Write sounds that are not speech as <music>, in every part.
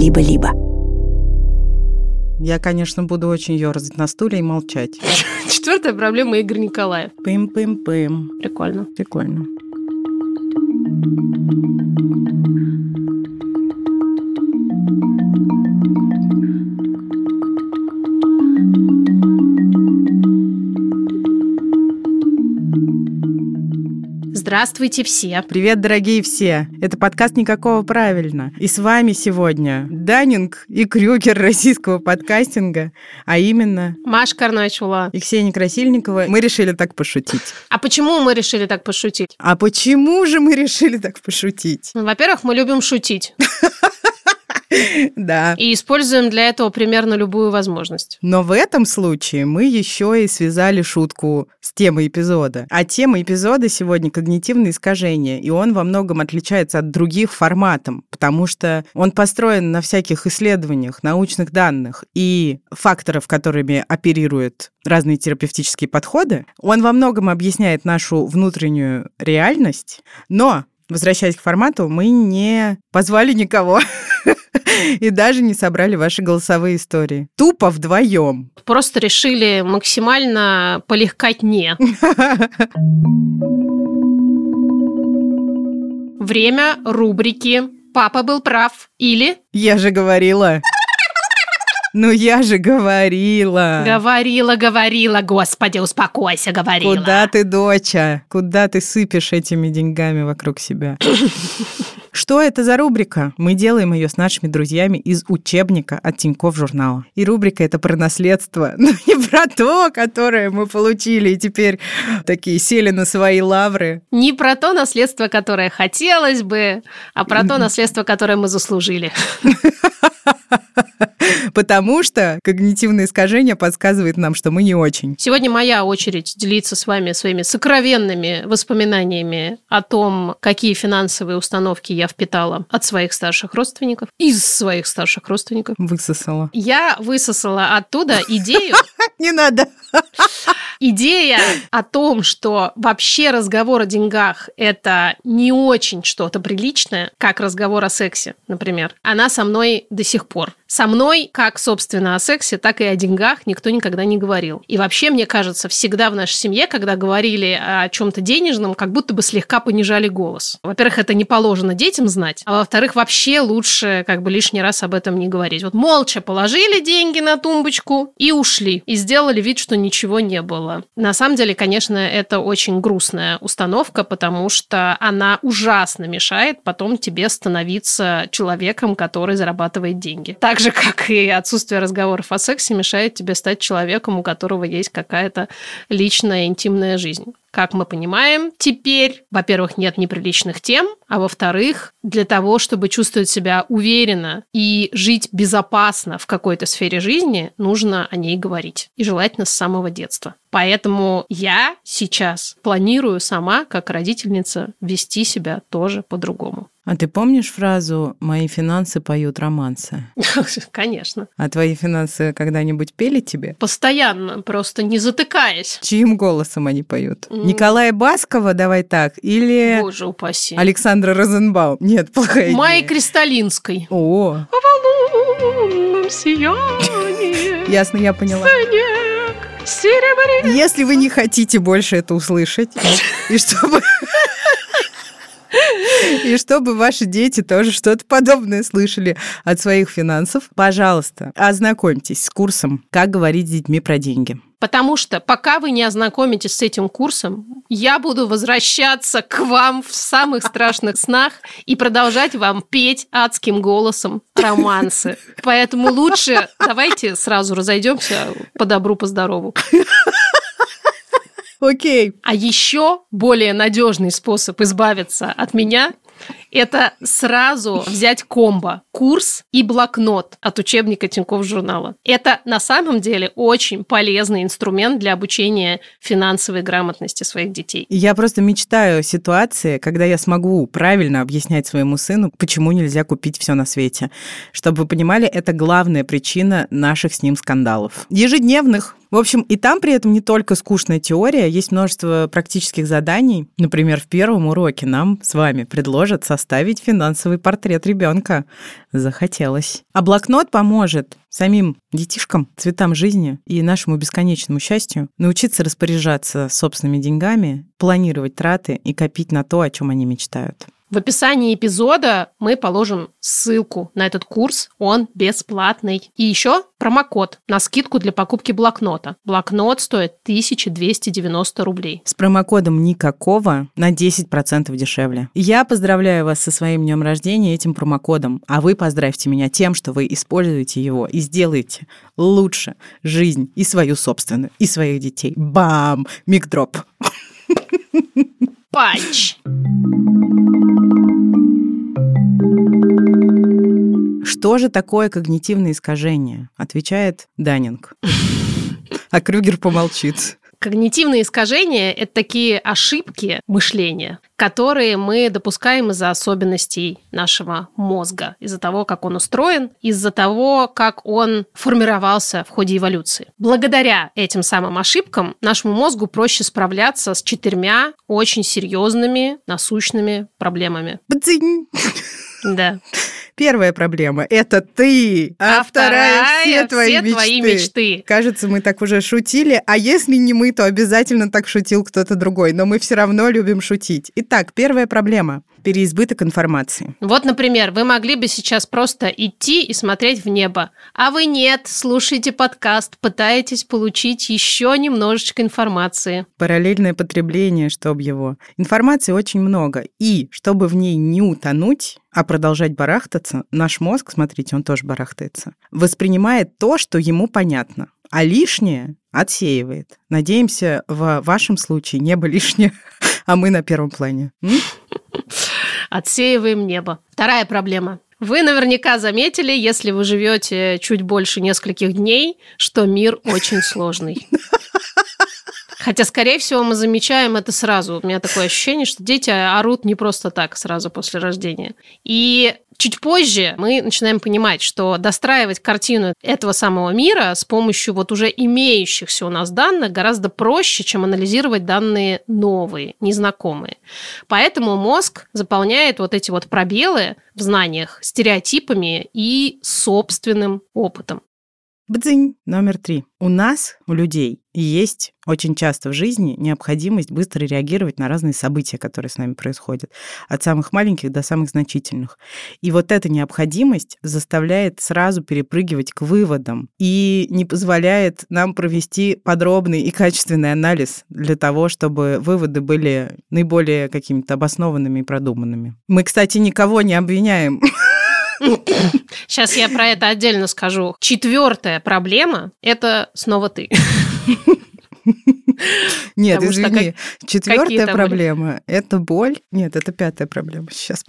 либо-либо. Я, конечно, буду очень ерзать на стуле и молчать. <laughs> Четвертая проблема Игорь Николаев. Пым-пым-пым. Прикольно. Прикольно. Здравствуйте все. Привет, дорогие все. Это подкаст «Никакого правильно». И с вами сегодня Данинг и Крюгер российского подкастинга, а именно... Маша Карначула. И Ксения Красильникова. Мы решили так пошутить. А почему мы решили так пошутить? А почему же мы решили так пошутить? Ну, во-первых, мы любим шутить. <laughs> <laughs> Да. И используем для этого примерно любую возможность. Но в этом случае мы еще и связали шутку с темой эпизода. А тема эпизода сегодня когнитивные искажения, и он во многом отличается от других форматом, потому что он построен на всяких исследованиях, научных данных и факторов, которыми оперируют разные терапевтические подходы. Он во многом объясняет нашу внутреннюю реальность, но Возвращаясь к формату, мы не позвали никого <laughs> <laughs> и даже не собрали ваши голосовые истории. Тупо вдвоем. Просто решили максимально полегкать не. <laughs> Время рубрики «Папа был прав» или Я же говорила. Ну я же говорила. «Говорила, говорила, господи, успокойся, говорила». Куда ты, доча? Куда ты сыпешь этими деньгами вокруг себя? <laughs> Что это за рубрика? Мы делаем ее с нашими друзьями из учебника от Тинькофф журнала. И рубрика это про наследство, <laughs> но не про то, которое мы получили и теперь такие сели на свои лавры. Не про то наследство, которое хотелось бы, а про то наследство, которое мы заслужили. <laughs> <laughs> Потому что когнитивное искажение подсказывает нам, что мы не очень. Сегодня моя очередь делиться с вами своими сокровенными воспоминаниями о том, какие финансовые установки я впитала от своих старших родственников, из своих старших родственников. Высосала. Я высосала оттуда идею, <laughs> Не надо. <laughs> идея о том, что вообще разговор о деньгах – это не очень что-то приличное, как разговор о сексе, например. Она со мной до сих пор. Со мной, как, собственно, о сексе, так и о деньгах никто никогда не говорил. И вообще, мне кажется, всегда в нашей семье, когда говорили о чем-то денежном, как будто бы слегка понижали голос. Во-первых, это не положено детям знать, а во-вторых, вообще лучше как бы лишний раз об этом не говорить. Вот молча положили деньги на тумбочку и ушли. И сделали вид, что ничего не было. На самом деле, конечно, это очень грустная установка, потому что она ужасно мешает потом тебе становиться человеком, который зарабатывает деньги. Так же, как и отсутствие разговоров о сексе мешает тебе стать человеком, у которого есть какая-то личная интимная жизнь. Как мы понимаем, теперь, во-первых, нет неприличных тем, а во-вторых, для того, чтобы чувствовать себя уверенно и жить безопасно в какой-то сфере жизни, нужно о ней говорить. И желательно с самого детства. Поэтому я сейчас планирую сама, как родительница, вести себя тоже по-другому. А ты помнишь фразу «мои финансы поют романсы»? <laughs> Конечно. А твои финансы когда-нибудь пели тебе? Постоянно, просто не затыкаясь. Чьим голосом они поют? Николая Баскова, давай так, или Боже упаси. Александра Розенбаум? Нет, плохая идея. Майи Кристалинской. О, О лунном сиянии <laughs> ясно, я поняла. снег серебряный. Если вы не хотите больше это услышать, и чтобы... И чтобы ваши дети тоже что-то подобное слышали от своих финансов, пожалуйста, ознакомьтесь с курсом «Как говорить с детьми про деньги». Потому что пока вы не ознакомитесь с этим курсом, я буду возвращаться к вам в самых страшных снах и продолжать вам петь адским голосом романсы. Поэтому лучше давайте сразу разойдемся по добру, по здорову. Окей. А еще более надежный способ избавиться от меня это сразу взять комбо, курс и блокнот от учебника Тинькофф журнала. Это на самом деле очень полезный инструмент для обучения финансовой грамотности своих детей. Я просто мечтаю о ситуации, когда я смогу правильно объяснять своему сыну, почему нельзя купить все на свете. Чтобы вы понимали, это главная причина наших с ним скандалов. Ежедневных. В общем, и там при этом не только скучная теория, есть множество практических заданий. Например, в первом уроке нам с вами предложат составить финансовый портрет ребенка. Захотелось. А блокнот поможет самим детишкам, цветам жизни и нашему бесконечному счастью научиться распоряжаться собственными деньгами, планировать траты и копить на то, о чем они мечтают. В описании эпизода мы положим ссылку на этот курс, он бесплатный. И еще промокод на скидку для покупки блокнота. Блокнот стоит 1290 рублей. С промокодом никакого на 10% дешевле. Я поздравляю вас со своим днем рождения этим промокодом, а вы поздравьте меня тем, что вы используете его и сделаете лучше жизнь и свою собственную, и своих детей. Бам! Микдроп. <laughs> Панч! Что же такое когнитивное искажение? Отвечает Данинг. А Крюгер помолчит. Когнитивные искажения – это такие ошибки мышления, которые мы допускаем из-за особенностей нашего мозга, из-за того, как он устроен, из-за того, как он формировался в ходе эволюции. Благодаря этим самым ошибкам нашему мозгу проще справляться с четырьмя очень серьезными насущными проблемами. Бдзинь. Да. Первая проблема – это ты, а, А вторая вторая – все твои все мечты. твои мечты. Кажется, мы так уже шутили, а если не мы, то обязательно так шутил кто-то другой, но мы все равно любим шутить. Итак, первая проблема – переизбыток информации. Вот, например, вы могли бы сейчас просто идти и смотреть в небо, а вы нет, слушаете подкаст, пытаетесь получить еще немножечко информации. Параллельное потребление, чтобы его. Информации очень много, и чтобы в ней не утонуть, а продолжать барахтаться, наш мозг, смотрите, он тоже барахтается, воспринимает то, что ему понятно, а лишнее отсеивает. Надеемся, в вашем случае небо лишнее, <laughs> а мы на первом плане. М? <laughs> Отсеиваем небо. Вторая проблема. Вы наверняка заметили, если вы живете чуть больше нескольких дней, что мир очень сложный. Хотя, скорее всего, мы замечаем это сразу. У меня такое ощущение, что дети орут не просто так сразу после рождения. И чуть позже мы начинаем понимать, что достраивать картину этого самого мира с помощью вот уже имеющихся у нас данных гораздо проще, чем анализировать данные новые, незнакомые. Поэтому мозг заполняет вот эти вот пробелы в знаниях стереотипами и собственным опытом. Бдзинь. Номер три. У нас, у людей, есть очень часто в жизни необходимость быстро реагировать на разные события, которые с нами происходят, от самых маленьких до самых значительных. И вот эта необходимость заставляет сразу перепрыгивать к выводам и не позволяет нам провести подробный и качественный анализ для того, чтобы выводы были наиболее какими-то обоснованными и продуманными. Мы, кстати, никого не обвиняем <laughs> Сейчас я про это отдельно скажу. Четвертая проблема – это снова ты. Нет, Потому извини. Четвертая какие там проблема – это боль. Нет, это пятая проблема. Сейчас.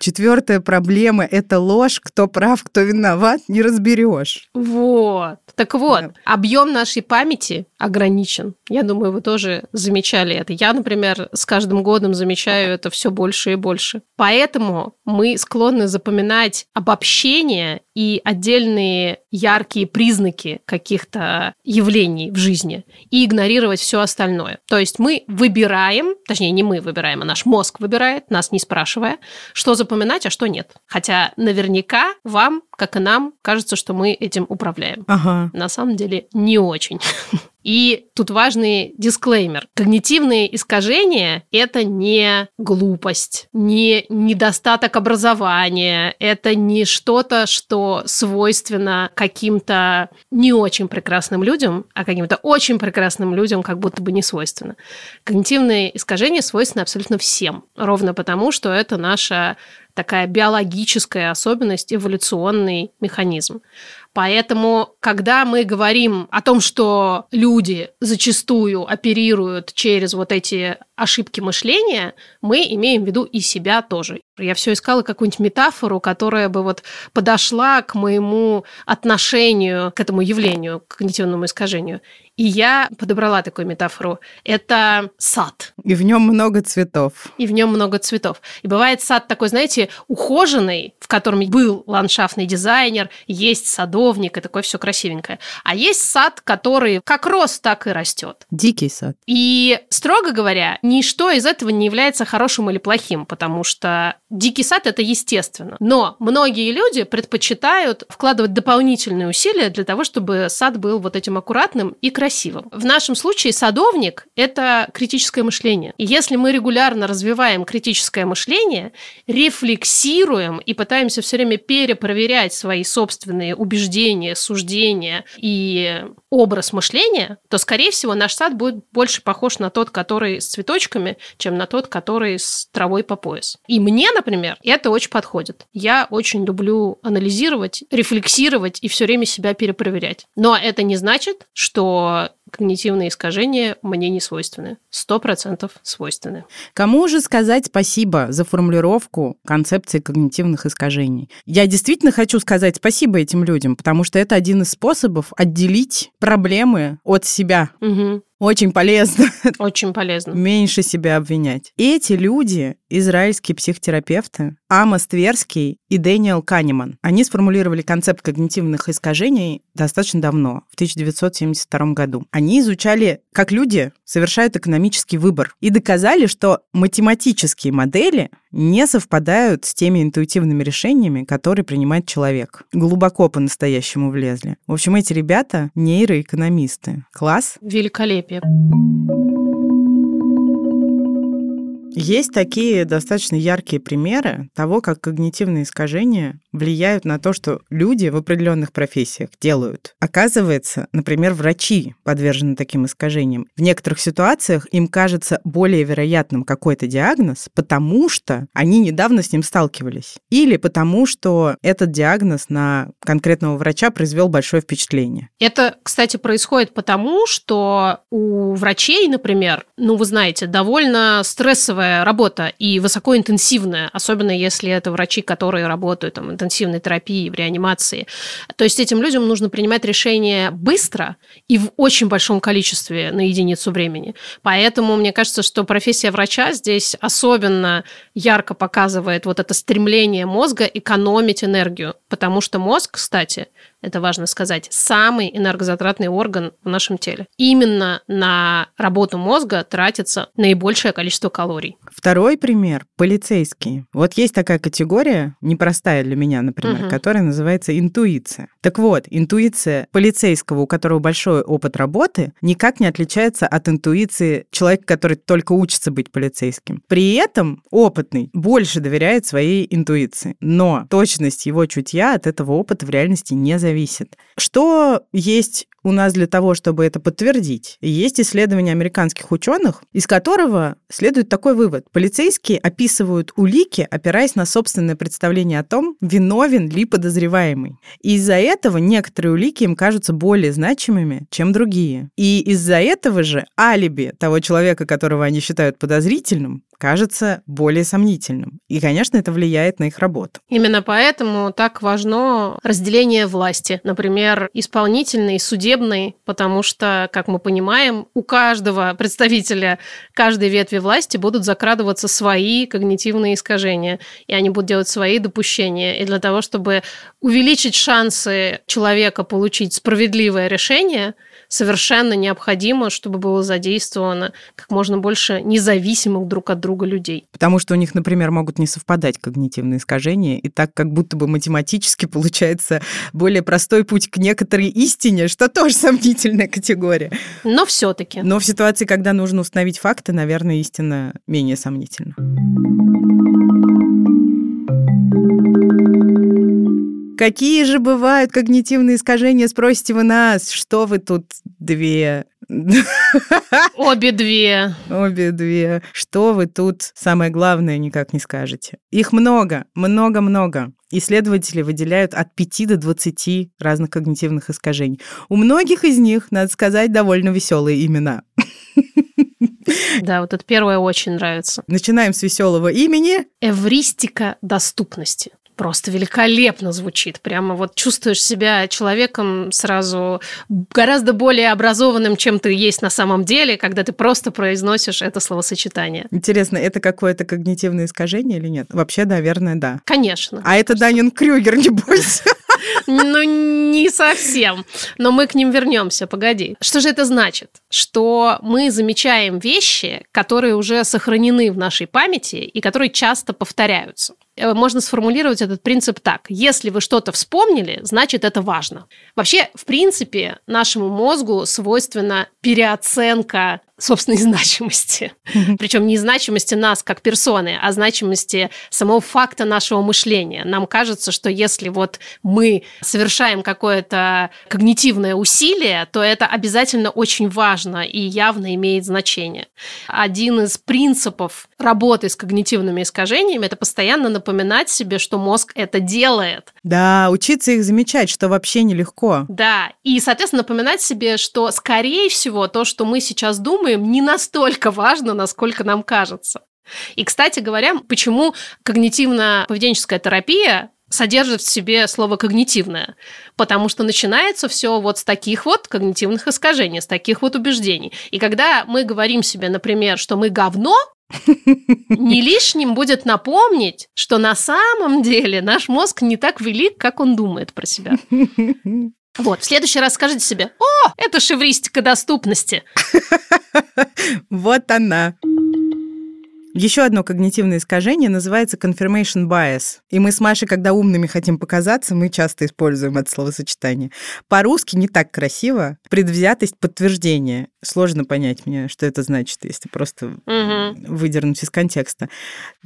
Четвертая проблема – это ложь. Кто прав, кто виноват, не разберешь. Вот. Так вот, Да. объем нашей памяти ограничен. Я думаю, вы тоже замечали это. Я, например, с каждым годом замечаю это все больше и больше. Поэтому мы склонны запоминать обобщения и отдельные яркие признаки каких-то явлений в жизни и игнорировать все остальное. То есть мы выбираем, точнее, не мы выбираем, а наш мозг выбирает, нас не спрашивая, что запоминать, а что нет. Хотя наверняка вам, как и нам, кажется, что мы этим управляем. Ага. На самом деле не очень. <laughs> И тут важный дисклеймер. Когнитивные искажения – это не глупость, не недостаток образования, это не что-то, что свойственно каким-то не очень прекрасным людям, а каким-то очень прекрасным людям как будто бы не свойственно. Когнитивные искажения свойственны абсолютно всем, ровно потому, что это наша такая биологическая особенность, эволюционный механизм. Поэтому, когда мы говорим о том, что люди зачастую оперируют через вот эти ошибки мышления, мы имеем в виду и себя тоже. Я все искала какую-нибудь метафору, которая бы вот подошла к моему отношению к этому явлению, к когнитивному искажению. И я подобрала такую метафору. Это сад. И в нем много цветов. И в нем много цветов. И бывает сад такой, знаете, ухоженный, в котором был ландшафтный дизайнер, есть садовник, садовник и такое все красивенькое. А есть сад, который как рос, так и растет. Дикий сад. И, строго говоря, ничто из этого не является хорошим или плохим, потому что дикий сад – это естественно. Но многие люди предпочитают вкладывать дополнительные усилия для того, чтобы сад был вот этим аккуратным и красивым. В нашем случае садовник – это критическое мышление. И если мы регулярно развиваем критическое мышление, рефлексируем и пытаемся все время перепроверять свои собственные убеждения, суждения и образ мышления, то, скорее всего, наш сад будет больше похож на тот, который с цветочками, чем на тот, который с травой по пояс. И мне, например, это очень подходит. Я очень люблю анализировать, рефлексировать и все время себя перепроверять. Но это не значит, что когнитивные искажения мне не свойственны. Сто процентов свойственны. Кому же сказать спасибо за формулировку концепции когнитивных искажений? Я действительно хочу сказать спасибо этим людям, потому что это один из способов отделить проблемы от себя. Угу. Очень полезно. <laughs> Очень полезно. Меньше себя обвинять. Эти люди, израильские психотерапевты, Амос Тверский и Дэниел Канеман, они сформулировали концепт когнитивных искажений достаточно давно, в 1972 году. Они изучали, как люди совершают экономический выбор и доказали, что математические модели не совпадают с теми интуитивными решениями, которые принимает человек. Глубоко по-настоящему влезли. В общем, эти ребята нейроэкономисты. Класс? Великолепие. Есть такие достаточно яркие примеры того, как когнитивные искажения влияют на то, что люди в определенных профессиях делают. Оказывается, например, врачи подвержены таким искажениям. В некоторых ситуациях им кажется более вероятным какой-то диагноз, потому что они недавно с ним сталкивались. Или потому что этот диагноз на конкретного врача произвел большое впечатление. Это, кстати, происходит потому, что у врачей, например, ну, вы знаете, довольно стрессовая тяжелая работа и высокоинтенсивная, особенно если это врачи, которые работают там, в интенсивной терапии, в реанимации. То есть этим людям нужно принимать решения быстро и в очень большом количестве на единицу времени. Поэтому мне кажется, что профессия врача здесь особенно ярко показывает вот это стремление мозга экономить энергию, потому что мозг, кстати, это важно сказать, самый энергозатратный орган в нашем теле. Именно на работу мозга тратится наибольшее количество калорий. Второй пример – полицейские. Вот есть такая категория, непростая для меня, например, угу. которая называется интуиция. Так вот, интуиция полицейского, у которого большой опыт работы, никак не отличается от интуиции человека, который только учится быть полицейским. При этом опытный больше доверяет своей интуиции, но точность его чутья от этого опыта в реальности не зависит зависит. Что есть у нас для того, чтобы это подтвердить? Есть исследование американских ученых, из которого следует такой вывод. Полицейские описывают улики, опираясь на собственное представление о том, виновен ли подозреваемый. И из-за этого некоторые улики им кажутся более значимыми, чем другие. И из-за этого же алиби того человека, которого они считают подозрительным, кажется более сомнительным. И, конечно, это влияет на их работу. Именно поэтому так важно разделение власти. Например, исполнительной и судебной, потому что, как мы понимаем, у каждого представителя каждой ветви власти будут закрадываться свои когнитивные искажения, и они будут делать свои допущения. И для того, чтобы увеличить шансы человека получить справедливое решение – совершенно необходимо, чтобы было задействовано как можно больше независимых друг от друга людей. Потому что у них, например, могут не совпадать когнитивные искажения, и так как будто бы математически <laughs> получается более простой путь к некоторой истине, что тоже <laughs> сомнительная категория. Но все-таки. Но в ситуации, когда нужно установить факты, наверное, истина менее сомнительна. Какие же бывают когнитивные искажения, спросите вы нас? Что вы тут две? <laughs> Обе две. Обе две. Что вы тут, самое главное, никак не скажете? Их много, много-много. Исследователи выделяют от 5 до 20 разных когнитивных искажений. У многих из них, надо сказать, довольно веселые имена. <laughs> Да, вот это первое очень нравится. Начинаем с веселого имени. Эвристика доступности просто великолепно звучит. Прямо вот чувствуешь себя человеком сразу гораздо более образованным, чем ты есть на самом деле, когда ты просто произносишь это словосочетание. Интересно, это какое-то когнитивное искажение или нет? Вообще, наверное, да. Конечно. А это Данин Крюгер, не бойся. <laughs> Ну, не совсем. Но мы к ним вернемся, погоди. Что же это значит? Что мы замечаем вещи, которые уже сохранены в нашей памяти и которые часто повторяются. Э, можно сформулировать этот принцип так. Если вы что-то вспомнили, значит, это важно. Вообще, в принципе, нашему мозгу свойственна переоценка собственной <laughs> значимости. Причем не значимости нас как персоны, а значимости самого факта нашего мышления. Нам кажется, что если вот мы совершаем какое-то когнитивное усилие, то это обязательно очень важно и явно имеет значение. Один из принципов работы с когнитивными искажениями – это постоянно напоминать себе, что мозг это делает. Да, учиться их замечать, что вообще нелегко. Да, и, соответственно, напоминать себе, что, скорее всего, то, что мы сейчас думаем, не настолько важно, насколько нам кажется. И, кстати говоря, почему когнитивно-поведенческая терапия содержит в себе слово когнитивное, потому что начинается все вот с таких вот когнитивных искажений, с таких вот убеждений. И когда мы говорим себе, например, что мы говно, не лишним будет напомнить, что на самом деле наш мозг не так велик, как он думает про себя. Вот, в следующий раз скажите себе, о, это шевристика доступности. <laughs> Вот она. Еще одно когнитивное искажение называется confirmation bias. И мы с Машей, когда умными хотим показаться, мы часто используем это словосочетание. По-русски не так красиво. Предвзятость подтверждения. Сложно понять мне, что это значит, если просто угу. выдернуть из контекста.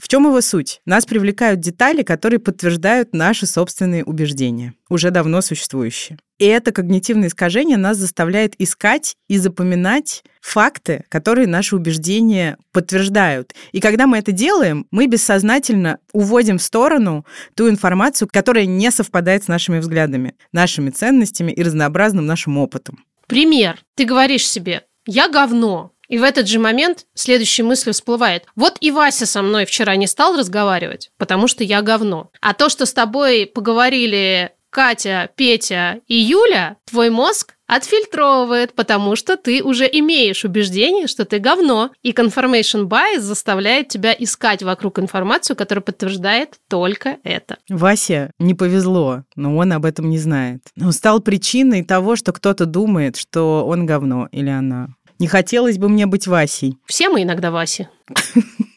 В чем его суть? Нас привлекают детали, которые подтверждают наши собственные убеждения, уже давно существующие. И это когнитивное искажение нас заставляет искать и запоминать факты, которые наши убеждения подтверждают. И когда мы это делаем, мы бессознательно уводим в сторону ту информацию, которая не совпадает с нашими взглядами, нашими ценностями и разнообразным нашим опытом. Пример. Ты говоришь себе, я говно, и в этот же момент следующая мысль всплывает. Вот и Вася со мной вчера не стал разговаривать, потому что я говно. А то, что с тобой поговорили Катя, Петя и Юля, твой мозг отфильтровывает, потому что ты уже имеешь убеждение, что ты говно. И confirmation bias заставляет тебя искать вокруг информацию, которая подтверждает только это. Вася не повезло, но он об этом не знает. Он стал причиной того, что кто-то думает, что он говно или она. Не хотелось бы мне быть Васей. Все мы иногда Васи. <laughs>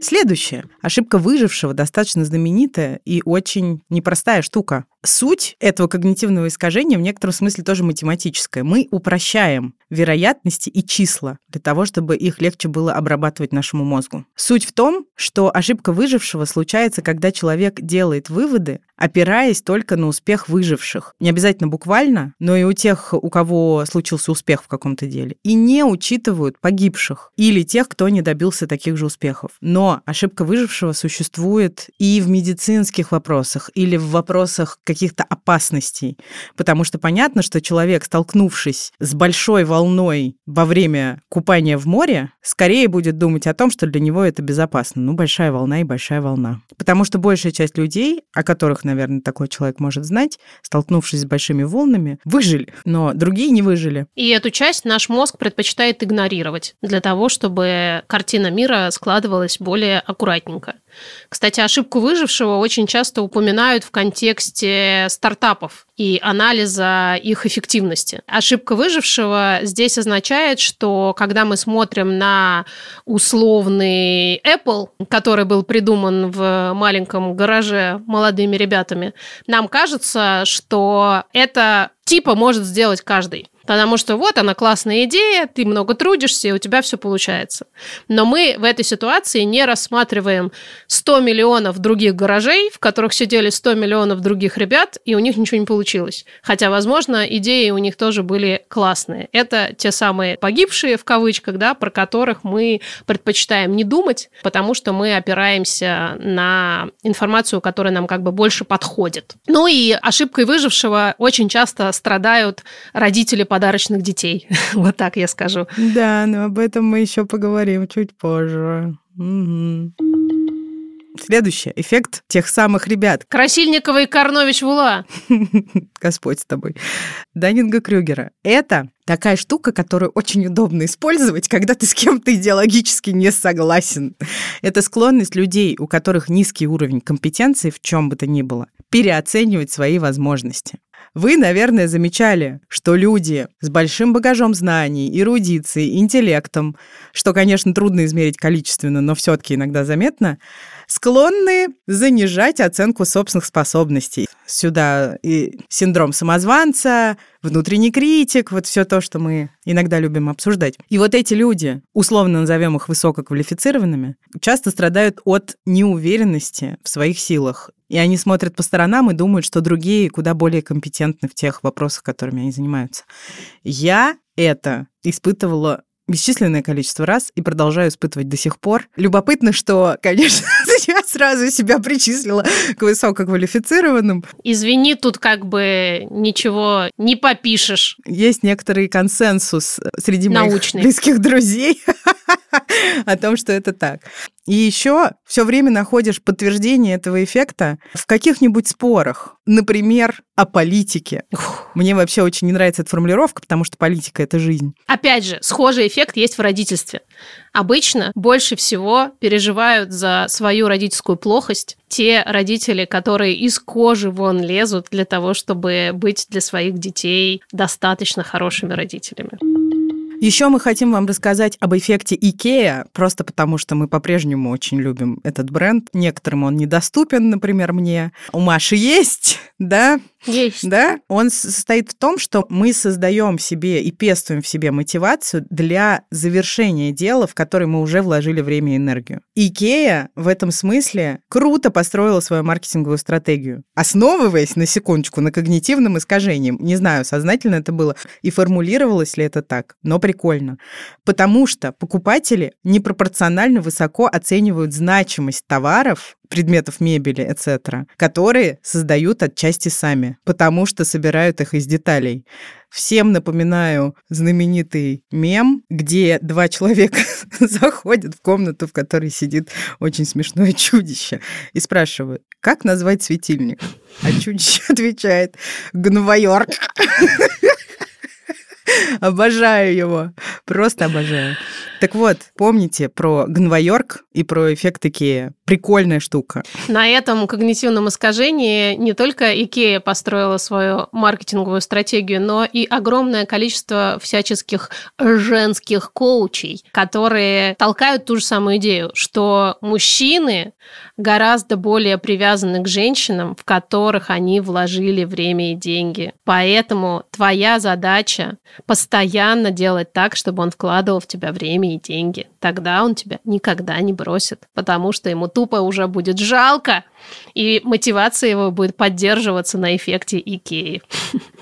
Следующее. Ошибка выжившего достаточно знаменитая и очень непростая штука. Суть этого когнитивного искажения в некотором смысле тоже математическая. Мы упрощаем вероятности и числа для того, чтобы их легче было обрабатывать нашему мозгу. Суть в том, что ошибка выжившего случается, когда человек делает выводы, опираясь только на успех выживших. Не обязательно буквально, но и у тех, у кого случился успех в каком-то деле. И не учитывают погибших или тех, кто не добился таких же успехов. Но ошибка выжившего существует и в медицинских вопросах, или в вопросах каких-то опасностей. Потому что понятно, что человек, столкнувшись с большой волной во время купания в море, скорее будет думать о том, что для него это безопасно. Ну, большая волна и большая волна. Потому что большая часть людей, о которых, наверное, такой человек может знать, столкнувшись с большими волнами, выжили, но другие не выжили. И эту часть наш мозг предпочитает игнорировать для того, чтобы картина мира складывалась более аккуратненько. Кстати, ошибку выжившего очень часто упоминают в контексте стартапов и анализа их эффективности. Ошибка выжившего здесь означает, что когда мы смотрим на условный Apple, который был придуман в маленьком гараже молодыми ребятами, нам кажется, что это типа может сделать каждый. Потому что вот она классная идея, ты много трудишься, и у тебя все получается. Но мы в этой ситуации не рассматриваем 100 миллионов других гаражей, в которых сидели 100 миллионов других ребят, и у них ничего не получилось. Хотя, возможно, идеи у них тоже были классные. Это те самые погибшие, в кавычках, да, про которых мы предпочитаем не думать, потому что мы опираемся на информацию, которая нам как бы больше подходит. Ну и ошибкой выжившего очень часто страдают родители подарочных детей. <laughs> вот так я скажу. Да, но об этом мы еще поговорим чуть позже. Угу. Следующее. Эффект тех самых ребят. Красильникова и Карнович Вула. <laughs> Господь с тобой. Данинга Крюгера. Это такая штука, которую очень удобно использовать, когда ты с кем-то идеологически не согласен. Это склонность людей, у которых низкий уровень компетенции в чем бы то ни было, переоценивать свои возможности. Вы, наверное, замечали, что люди с большим багажом знаний, эрудицией, интеллектом, что, конечно, трудно измерить количественно, но все-таки иногда заметно, склонны занижать оценку собственных способностей. Сюда и синдром самозванца, внутренний критик, вот все то, что мы иногда любим обсуждать. И вот эти люди, условно назовем их высококвалифицированными, часто страдают от неуверенности в своих силах. И они смотрят по сторонам и думают, что другие куда более компетентны в тех вопросах, которыми они занимаются. Я это испытывала бесчисленное количество раз и продолжаю испытывать до сих пор. Любопытно, что, <laughs> конечно, <laughs> я сразу себя причислила к высококвалифицированным. Извини, тут как бы ничего не попишешь. Есть некоторый консенсус среди Научный. моих близких друзей <laughs> <laughs> о том, что это так. И еще все время находишь подтверждение этого эффекта в каких-нибудь спорах. Например, о политике. Мне вообще очень не нравится эта формулировка, потому что политика – это жизнь. Опять же, схожий эффект есть в родительстве. Обычно больше всего переживают за свою родительскую плохость те родители, которые из кожи вон лезут для того, чтобы быть для своих детей достаточно хорошими родителями. Еще мы хотим вам рассказать об эффекте IKEA, просто потому что мы по-прежнему очень любим этот бренд. Некоторым он недоступен, например, мне. У Маши есть, да? Есть. Да? Он состоит в том, что мы создаем себе и пестуем в себе мотивацию для завершения дела, в которое мы уже вложили время и энергию. Икея в этом смысле круто построила свою маркетинговую стратегию, основываясь, на секундочку, на когнитивном искажении. Не знаю, сознательно это было и формулировалось ли это так, но прикольно. Потому что покупатели непропорционально высоко оценивают значимость товаров, предметов мебели, etc., которые создают отчасти сами, потому что собирают их из деталей. Всем напоминаю знаменитый мем, где два человека <laughs> заходят в комнату, в которой сидит очень смешное чудище, и спрашивают, как назвать светильник? А чудище <laughs> отвечает, Гнвайорк. <laughs> Обожаю его. Просто обожаю. Так вот, помните про Гнвайорк и про эффект Икея. Прикольная штука. На этом когнитивном искажении не только Икея построила свою маркетинговую стратегию, но и огромное количество всяческих женских коучей, которые толкают ту же самую идею, что мужчины гораздо более привязаны к женщинам, в которых они вложили время и деньги. Поэтому твоя задача постоянно делать так, чтобы он вкладывал в тебя время и деньги. Тогда он тебя никогда не бросит, потому что ему тупо уже будет жалко, и мотивация его будет поддерживаться на эффекте Икеи.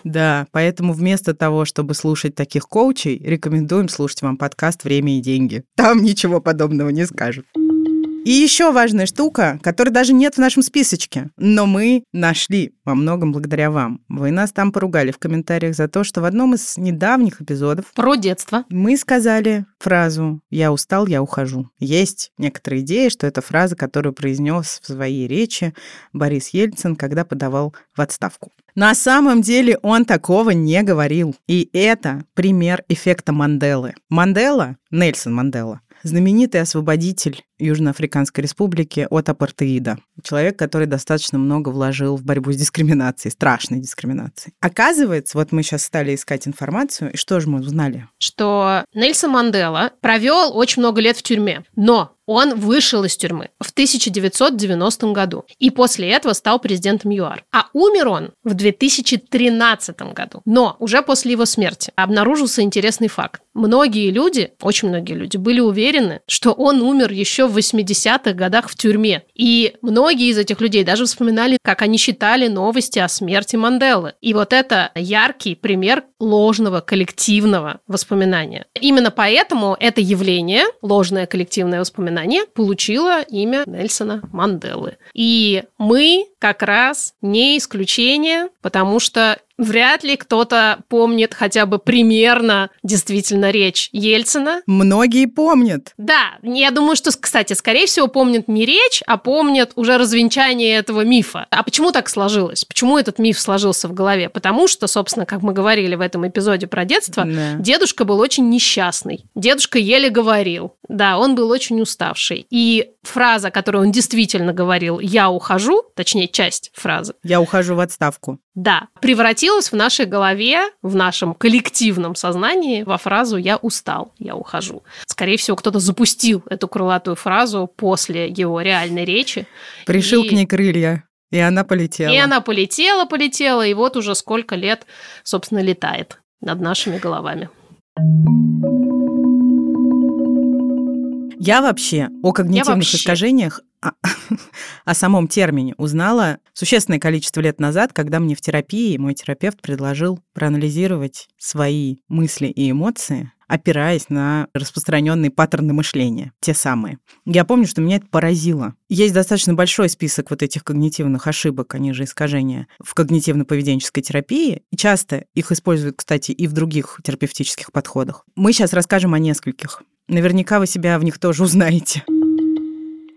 Да, поэтому вместо того, чтобы слушать таких коучей, рекомендуем слушать вам подкаст «Время и деньги». Там ничего подобного не скажут. И еще важная штука, которой даже нет в нашем списочке, но мы нашли во многом благодаря вам. Вы нас там поругали в комментариях за то, что в одном из недавних эпизодов Про детство. мы сказали фразу «Я устал, я ухожу». Есть некоторые идеи, что это фраза, которую произнес в своей речи Борис Ельцин, когда подавал в отставку. На самом деле он такого не говорил. И это пример эффекта Манделы. Мандела, Нельсон Мандела, знаменитый освободитель Южноафриканской республики от апартеида. Человек, который достаточно много вложил в борьбу с дискриминацией, страшной дискриминацией. Оказывается, вот мы сейчас стали искать информацию, и что же мы узнали? Что Нельсон Мандела провел очень много лет в тюрьме, но он вышел из тюрьмы в 1990 году и после этого стал президентом ЮАР. А умер он в 2013 году. Но уже после его смерти обнаружился интересный факт. Многие люди, очень многие люди, были уверены, что он умер еще в 80-х годах в тюрьме. И многие из этих людей даже вспоминали, как они читали новости о смерти Манделы. И вот это яркий пример ложного коллективного воспоминания. Именно поэтому это явление, ложное коллективное воспоминание, получило имя Нельсона Манделы. И мы как раз не исключение, потому что Вряд ли кто-то помнит хотя бы примерно действительно речь Ельцина. Многие помнят. Да, я думаю, что, кстати, скорее всего, помнят не речь, а помнят уже развенчание этого мифа. А почему так сложилось? Почему этот миф сложился в голове? Потому что, собственно, как мы говорили в этом эпизоде про детство, да. дедушка был очень несчастный. Дедушка еле говорил. Да, он был очень уставший. И фраза, которую он действительно говорил «я ухожу», точнее, часть фразы. «Я ухожу в отставку». Да, превратилась в нашей голове, в нашем коллективном сознании во фразу «я устал, я ухожу». Скорее всего, кто-то запустил эту крылатую фразу после его реальной речи. Пришил и... к ней крылья. И она полетела. И она полетела, полетела, и вот уже сколько лет, собственно, летает над нашими головами. Я вообще о когнитивных вообще. искажениях, о, <laughs> о самом термине узнала существенное количество лет назад, когда мне в терапии мой терапевт предложил проанализировать свои мысли и эмоции опираясь на распространенные паттерны мышления, те самые. Я помню, что меня это поразило. Есть достаточно большой список вот этих когнитивных ошибок, они же искажения, в когнитивно-поведенческой терапии. И часто их используют, кстати, и в других терапевтических подходах. Мы сейчас расскажем о нескольких. Наверняка вы себя в них тоже узнаете.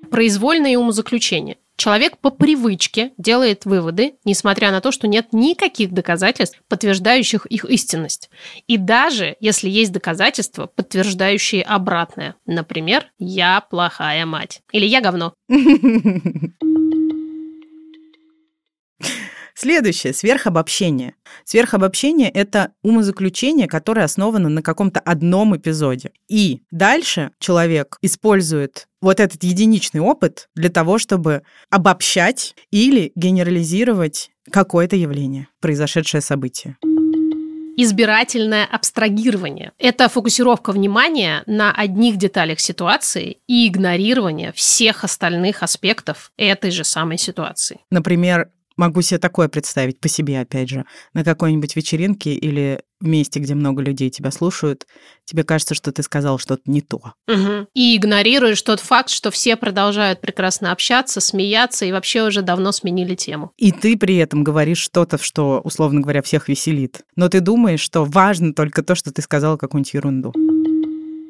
Произвольное умозаключение. Человек по привычке делает выводы, несмотря на то, что нет никаких доказательств, подтверждающих их истинность. И даже если есть доказательства, подтверждающие обратное. Например, «я плохая мать» или «я говно». <laughs> Следующее – сверхобобщение. Сверхобобщение – это умозаключение, которое основано на каком-то одном эпизоде. И дальше человек использует вот этот единичный опыт для того, чтобы обобщать или генерализировать какое-то явление, произошедшее событие избирательное абстрагирование. Это фокусировка внимания на одних деталях ситуации и игнорирование всех остальных аспектов этой же самой ситуации. Например, Могу себе такое представить по себе, опять же, на какой-нибудь вечеринке или в месте, где много людей тебя слушают, тебе кажется, что ты сказал что-то не то. Угу. И игнорируешь тот факт, что все продолжают прекрасно общаться, смеяться и вообще уже давно сменили тему. И ты при этом говоришь что-то, что, условно говоря, всех веселит. Но ты думаешь, что важно только то, что ты сказал какую-нибудь ерунду.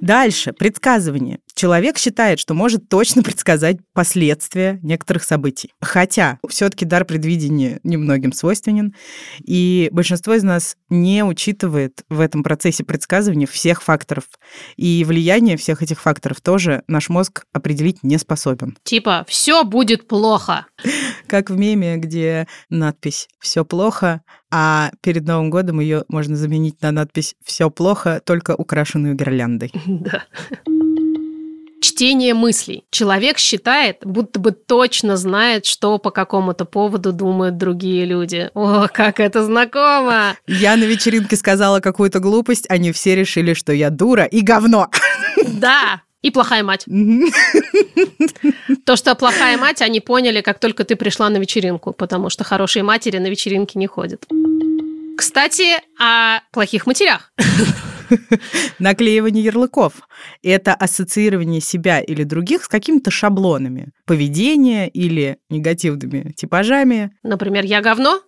Дальше, предсказывание. Человек считает, что может точно предсказать последствия некоторых событий. Хотя все-таки дар предвидения немногим свойственен, и большинство из нас не учитывает в этом процессе предсказывания всех факторов. И влияние всех этих факторов тоже наш мозг определить не способен. Типа, все будет плохо. Как в меме, где надпись «Все плохо», а перед Новым годом ее можно заменить на надпись «Все плохо, только украшенную гирляндой». <laughs> Да. Чтение мыслей. Человек считает, будто бы точно знает, что по какому-то поводу думают другие люди. О, как это знакомо! Я на вечеринке сказала какую-то глупость, они все решили, что я дура и говно. Да, и плохая мать. То, что плохая мать, они поняли, как только ты пришла на вечеринку, потому что хорошие матери на вечеринки не ходят. Кстати, о плохих матерях. <laughs> Наклеивание ярлыков – это ассоциирование себя или других с какими-то шаблонами поведения или негативными типажами. Например, «я говно»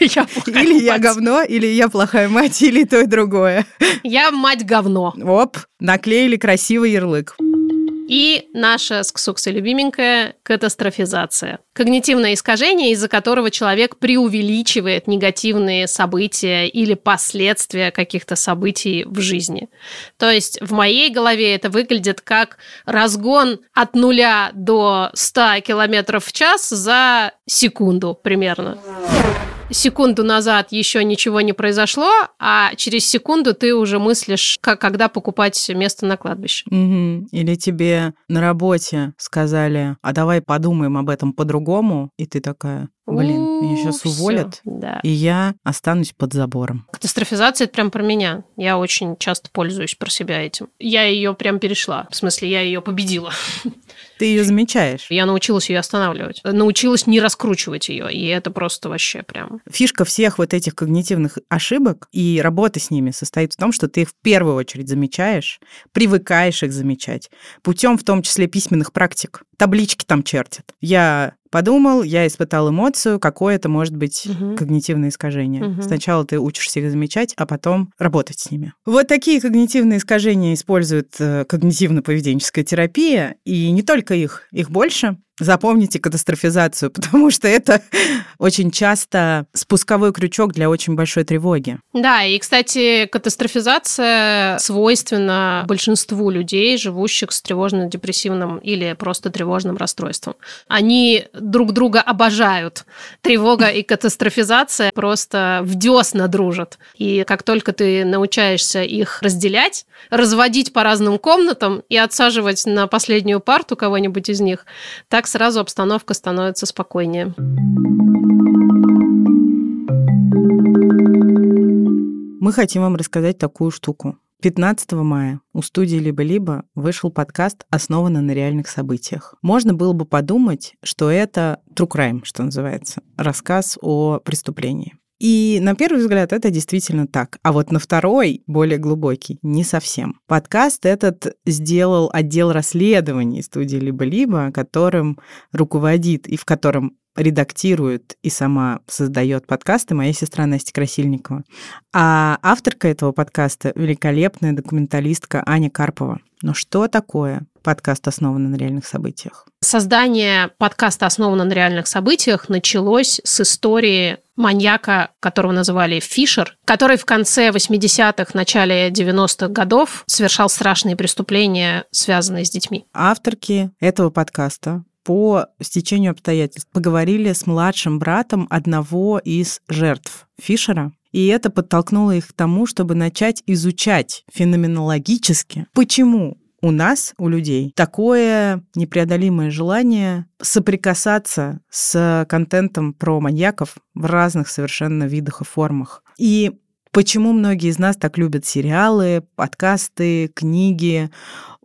или <laughs> «я плохая Или «я говно», или «я плохая мать», или то и другое. «Я мать говно». Оп, наклеили красивый ярлык. И наша с Ксуксой любименькая катастрофизация. Когнитивное искажение, из-за которого человек преувеличивает негативные события или последствия каких-то событий в жизни. То есть в моей голове это выглядит как разгон от нуля до 100 километров в час за секунду примерно секунду назад еще ничего не произошло, а через секунду ты уже мыслишь, как, когда покупать место на кладбище. Угу. Или тебе на работе сказали, а давай подумаем об этом по-другому, и ты такая, Блин, меня сейчас уволят, да. и я останусь под забором. Катастрофизация это прям про меня. Я очень часто пользуюсь про себя этим. Я ее прям перешла. В смысле, я ее победила. Ты ее замечаешь? Я научилась ее останавливать. Научилась не раскручивать ее. И это просто вообще прям... Фишка всех вот этих когнитивных ошибок и работы с ними состоит в том, что ты их в первую очередь замечаешь, привыкаешь их замечать, путем в том числе письменных практик. Таблички там чертят. Я подумал, я испытал эмоцию, какое это может быть Мгм. когнитивное искажение. Мгм. Сначала ты учишься их замечать, а потом работать с ними. Вот такие когнитивные искажения использует э, когнитивно-поведенческая терапия, и не только их, их больше. Запомните катастрофизацию, <laughs> потому что это <laughs> очень часто спусковой крючок для очень большой тревоги. Да, и, кстати, катастрофизация свойственна большинству людей, живущих с тревожно-депрессивным или просто тревожным расстройством. Они друг друга обожают. Тревога и катастрофизация просто в десна дружат. И как только ты научаешься их разделять, разводить по разным комнатам и отсаживать на последнюю парту кого-нибудь из них, так сразу обстановка становится спокойнее. Мы хотим вам рассказать такую штуку. 15 мая у студии «Либо-либо» вышел подкаст, основанный на реальных событиях. Можно было бы подумать, что это true crime, что называется, рассказ о преступлении. И на первый взгляд это действительно так. А вот на второй, более глубокий, не совсем. Подкаст этот сделал отдел расследований студии «Либо-либо», которым руководит и в котором редактирует и сама создает подкасты моя сестра Настя Красильникова. А авторка этого подкаста — великолепная документалистка Аня Карпова. Но что такое подкаст, основанный на реальных событиях? Создание подкаста, основанного на реальных событиях, началось с истории маньяка, которого называли Фишер, который в конце 80-х, начале 90-х годов совершал страшные преступления, связанные с детьми. Авторки этого подкаста по стечению обстоятельств поговорили с младшим братом одного из жертв Фишера, и это подтолкнуло их к тому, чтобы начать изучать феноменологически, почему у нас, у людей, такое непреодолимое желание соприкасаться с контентом про маньяков в разных совершенно видах и формах. И почему многие из нас так любят сериалы, подкасты, книги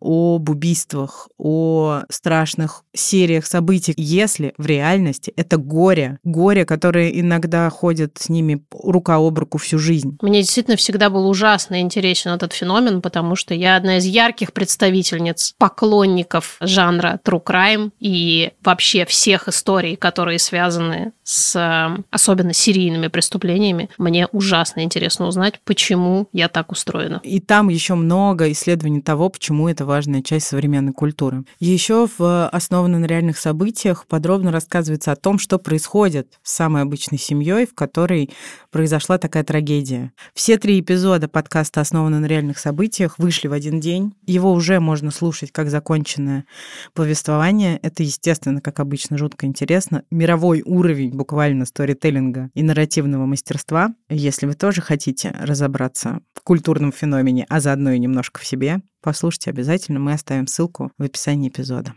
об убийствах, о страшных сериях событий, если в реальности это горе, горе, которое иногда ходит с ними рука об руку всю жизнь. Мне действительно всегда был ужасно интересен этот феномен, потому что я одна из ярких представительниц, поклонников жанра true crime и вообще всех историй, которые связаны с э, особенно серийными преступлениями. Мне ужасно интересно узнать, почему я так устроена. И там еще много исследований того, почему это важная часть современной культуры. Еще в «Основано на реальных событиях» подробно рассказывается о том, что происходит с самой обычной семьей, в которой произошла такая трагедия. Все три эпизода подкаста «Основано на реальных событиях» вышли в один день. Его уже можно слушать как законченное повествование. Это, естественно, как обычно, жутко интересно. Мировой уровень буквально сторителлинга и нарративного мастерства. Если вы тоже хотите разобраться культурном феномене, а заодно и немножко в себе, послушайте обязательно. Мы оставим ссылку в описании эпизода.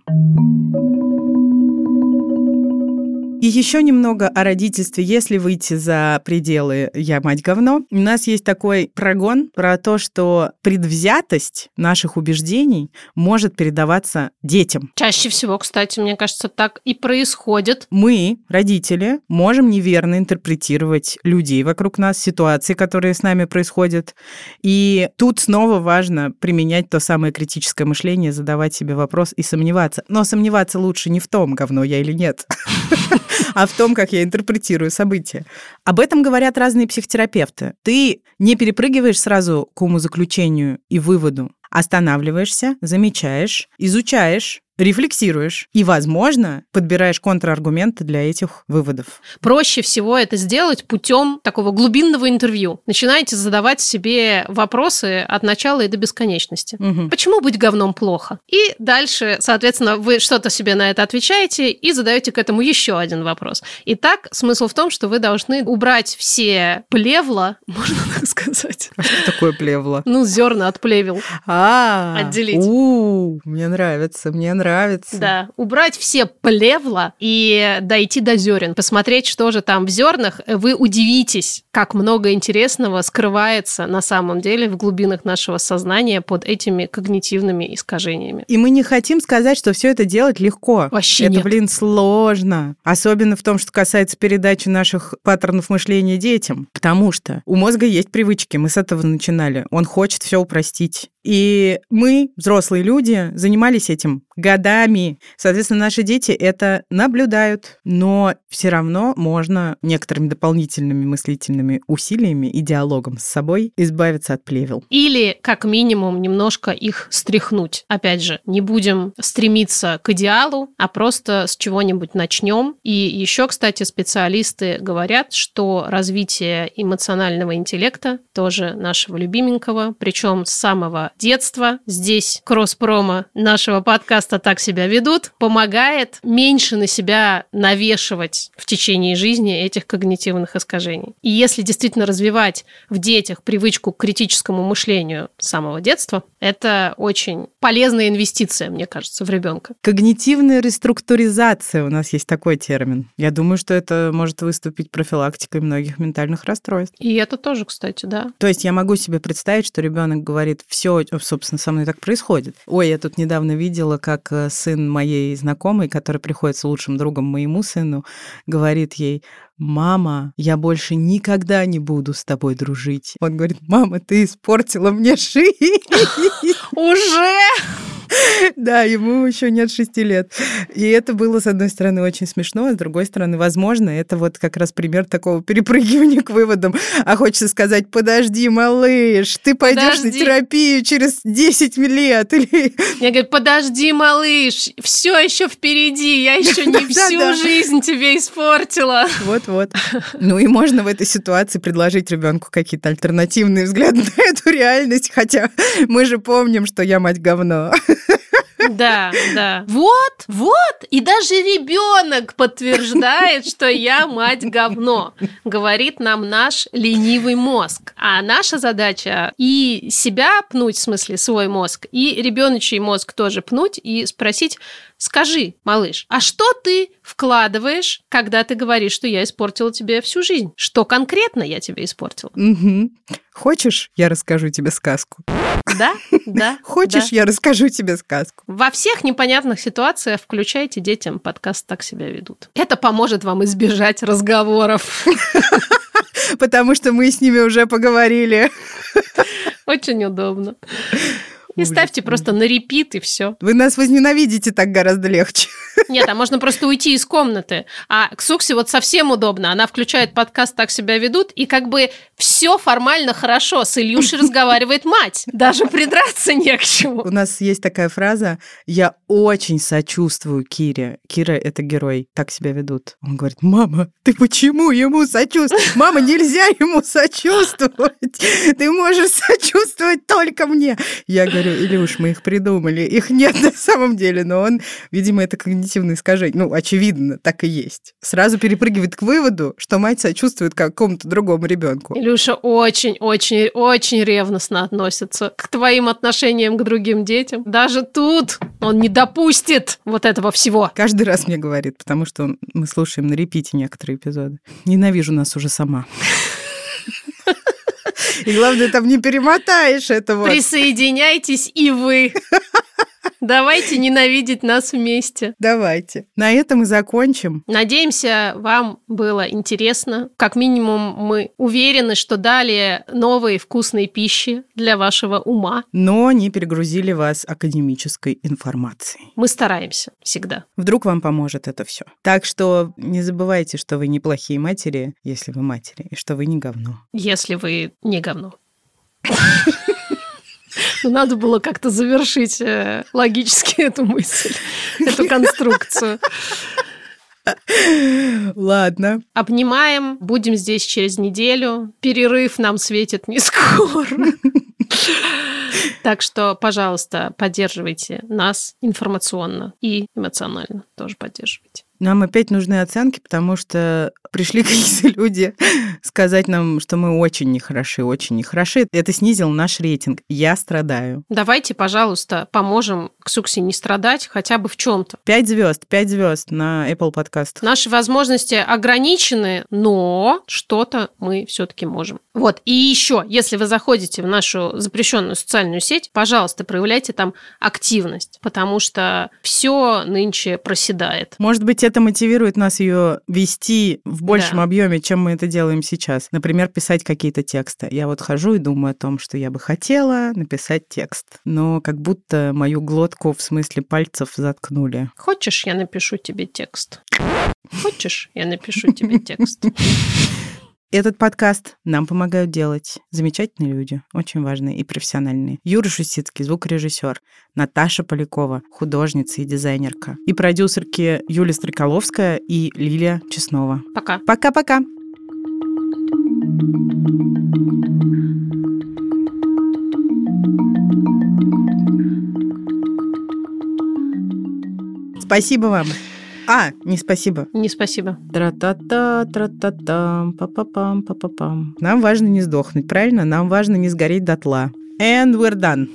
И еще немного о родительстве, если выйти за пределы «я мать говно». У нас есть такой прогон про то, что предвзятость наших убеждений может передаваться детям. Чаще всего, кстати, мне кажется, так и происходит. Мы, родители, можем неверно интерпретировать людей вокруг нас, ситуации, которые с нами происходят. И тут снова важно применять то самое критическое мышление, задавать себе вопрос и сомневаться. Но сомневаться лучше не в том, говно я или нет, <laughs> <laughs> а в том, как я интерпретирую события. Об этом говорят разные психотерапевты. Ты не перепрыгиваешь сразу к умозаключению и выводу, останавливаешься, замечаешь, изучаешь, рефлексируешь и, возможно, подбираешь контраргументы для этих выводов. Проще всего это сделать путем такого глубинного интервью. Начинаете задавать себе вопросы от начала и до бесконечности. Мгм. Почему быть говном плохо? И дальше, соответственно, вы что-то себе на это отвечаете и задаете к этому еще один вопрос. Итак, смысл в том, что вы должны убрать все плевла, <laughs> можно так сказать. А что такое плевло? Ну, зерна от плевел. А, Отделить. У, мне нравится, мне нравится. Да, убрать все плевла и дойти до зерен, посмотреть, что же там в зернах. Вы удивитесь, как много интересного скрывается на самом деле в глубинах нашего сознания под этими когнитивными искажениями. И мы не хотим сказать, что все это делать легко. Вообще это, нет. блин, сложно. Особенно в том, что касается передачи наших паттернов мышления детям. Потому что у мозга есть привычки. Мы с этого начинали. Он хочет все упростить. И мы, взрослые люди, занимались этим годами. Соответственно, наши дети это наблюдают, но все равно можно некоторыми дополнительными мыслительными усилиями и диалогом с собой избавиться от плевел. Или, как минимум, немножко их стряхнуть. Опять же, не будем стремиться к идеалу, а просто с чего-нибудь начнем. И еще, кстати, специалисты говорят, что развитие эмоционального интеллекта, тоже нашего любименького, причем с самого детства, здесь кросс-промо нашего подкаста «Так себя ведут», помогает меньше на себя навешивать в течение жизни этих когнитивных искажений. И если действительно развивать в детях привычку к критическому мышлению с самого детства, это очень полезная инвестиция, мне кажется, в ребенка. Когнитивная реструктуризация у нас есть такой термин. Я думаю, что это может выступить профилактикой многих ментальных расстройств. И это тоже, кстати, да. То есть я могу себе представить, что ребенок говорит, все, собственно, со мной так происходит. Ой, я тут недавно видела, как э, сын моей знакомой, который приходится лучшим другом моему сыну, говорит ей, мама, я больше никогда не буду с тобой дружить. Он говорит, мама, ты испортила мне <laughs> жизнь. Уже? <laughs> Да, ему еще нет шести лет. И это было, с одной стороны, очень смешно, а с другой стороны, возможно, это вот как раз пример такого перепрыгивания к выводам. А хочется сказать, подожди, малыш, ты пойдешь на терапию через 10 лет. Или... Я говорю, подожди, малыш, все еще впереди, я еще <laughs> не всю жизнь тебе испортила. Вот-вот. Ну и можно в этой ситуации предложить ребенку какие-то альтернативные взгляды на эту реальность, хотя мы же помним, что я мать говно. Да, да. Вот, вот. И даже ребенок подтверждает, что я мать говно, говорит нам наш ленивый мозг. А наша задача и себя пнуть, в смысле свой мозг, и ребеночий мозг тоже пнуть и спросить, Скажи, малыш, а что ты вкладываешь, когда ты говоришь, что я испортила тебе всю жизнь? Что конкретно я тебе испортила? Угу. Хочешь, я расскажу тебе сказку? Да, да. <laughs> Хочешь, да. я расскажу тебе сказку? Во всех непонятных ситуациях включайте детям подкаст «Так себя ведут». Это поможет вам избежать разговоров. <laughs> Потому что мы с ними уже поговорили. Очень удобно. И ставьте просто на репит, и все. Вы нас возненавидите так гораздо легче. <laughs> Нет, а можно просто уйти из комнаты. А к Суксе вот совсем удобно. Она включает подкаст «Так себя ведут», и как бы все формально хорошо. С Ильюшей <laughs> разговаривает мать. Даже придраться не к чему. У нас есть такая фраза «Я очень сочувствую Кире». Кира — это герой. Так себя ведут. Он говорит, мама, ты почему ему сочувствуешь? Мама, нельзя ему сочувствовать. Ты можешь сочувствовать только мне. Я говорю, или уж мы их придумали. Их нет <laughs> на самом деле, но он, видимо, это когнитивное искажение. Ну, очевидно, так и есть. Сразу перепрыгивает к выводу, что мать сочувствует какому-то другому ребенку. Илюша очень-очень-очень ревностно относится к твоим отношениям к другим детям. Даже тут он не допустит вот этого всего. Каждый раз мне говорит, потому что мы слушаем на репите некоторые эпизоды. Ненавижу нас уже сама. И главное, там не перемотаешь этого. Присоединяйтесь и вы. Давайте ненавидеть нас вместе. Давайте. На этом и закончим. Надеемся, вам было интересно. Как минимум, мы уверены, что дали новые вкусные пищи для вашего ума. Но не перегрузили вас академической информацией. Мы стараемся всегда. Вдруг вам поможет это все. Так что не забывайте, что вы неплохие матери, если вы матери, и что вы не говно. Если вы не говно. Ну, <laughs> надо было как-то завершить э, логически эту мысль, эту конструкцию. Ладно. Обнимаем. Будем здесь через неделю. Перерыв нам светит не скоро. Так что, пожалуйста, поддерживайте нас информационно и эмоционально тоже поддерживайте. Нам опять нужны оценки, потому что пришли <laughs> какие-то люди сказать нам, что мы очень нехороши, очень нехороши. Это снизило наш рейтинг. Я страдаю. Давайте, пожалуйста, поможем Ксуксе не страдать хотя бы в чем-то. Пять звезд, пять звезд на Apple Podcast. Наши возможности ограничены, но что-то мы все-таки можем. Вот. И еще, если вы заходите в нашу запрещенную социальную сеть, пожалуйста, проявляйте там активность, потому что все нынче проседает. Может быть, это мотивирует нас ее вести в большем да. объеме, чем мы это делаем сейчас. Например, писать какие-то тексты. Я вот хожу и думаю о том, что я бы хотела написать текст. Но как будто мою глотку в смысле пальцев заткнули. Хочешь, я напишу тебе текст? Хочешь, я напишу тебе текст? <laughs> Этот подкаст нам помогают делать замечательные люди, очень важные и профессиональные. Юра Шусицкий, звукорежиссер, Наташа Полякова, художница и дизайнерка, и продюсерки Юлия Стреколовская и Лилия Чеснова. Пока. Пока-пока. Спасибо вам. А, не спасибо. Не спасибо. Тра-та-та, тра-та-та, па-па-пам, па-па-пам. Нам важно не сдохнуть, правильно? Нам важно не сгореть дотла. And we're done.